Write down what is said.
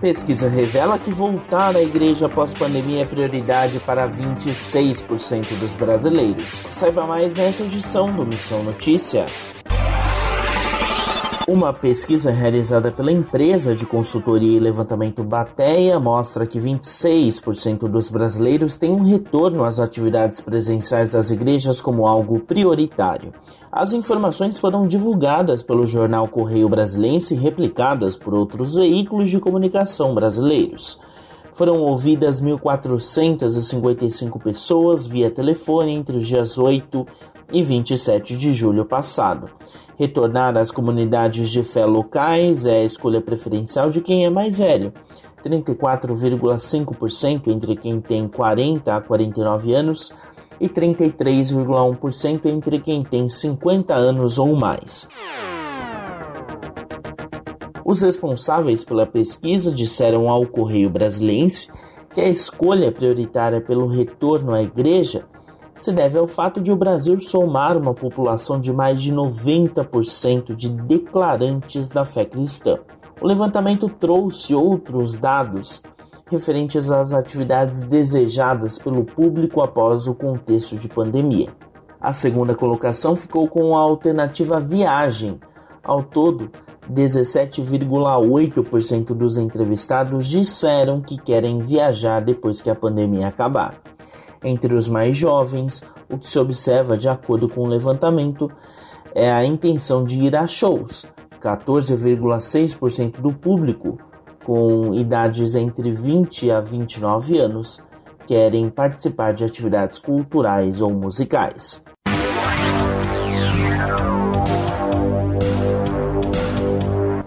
Pesquisa revela que voltar à igreja após pandemia é prioridade para 26% dos brasileiros. Saiba mais nessa edição do Missão Notícia. Uma pesquisa realizada pela empresa de consultoria e levantamento Bateia mostra que 26% dos brasileiros têm um retorno às atividades presenciais das igrejas como algo prioritário. As informações foram divulgadas pelo jornal Correio Brasilense e replicadas por outros veículos de comunicação brasileiros. Foram ouvidas 1.455 pessoas via telefone entre os dias 8 e 27 de julho passado. Retornar às comunidades de fé locais é a escolha preferencial de quem é mais velho. 34,5% entre quem tem 40 a 49 anos e 33,1% entre quem tem 50 anos ou mais. Os responsáveis pela pesquisa disseram ao Correio Brasilense que a escolha prioritária pelo retorno à igreja se deve ao fato de o Brasil somar uma população de mais de 90% de declarantes da fé cristã. O levantamento trouxe outros dados referentes às atividades desejadas pelo público após o contexto de pandemia. A segunda colocação ficou com a alternativa viagem. Ao todo, 17,8% dos entrevistados disseram que querem viajar depois que a pandemia acabar. Entre os mais jovens, o que se observa de acordo com o levantamento é a intenção de ir a shows. 14,6% do público com idades entre 20 a 29 anos querem participar de atividades culturais ou musicais.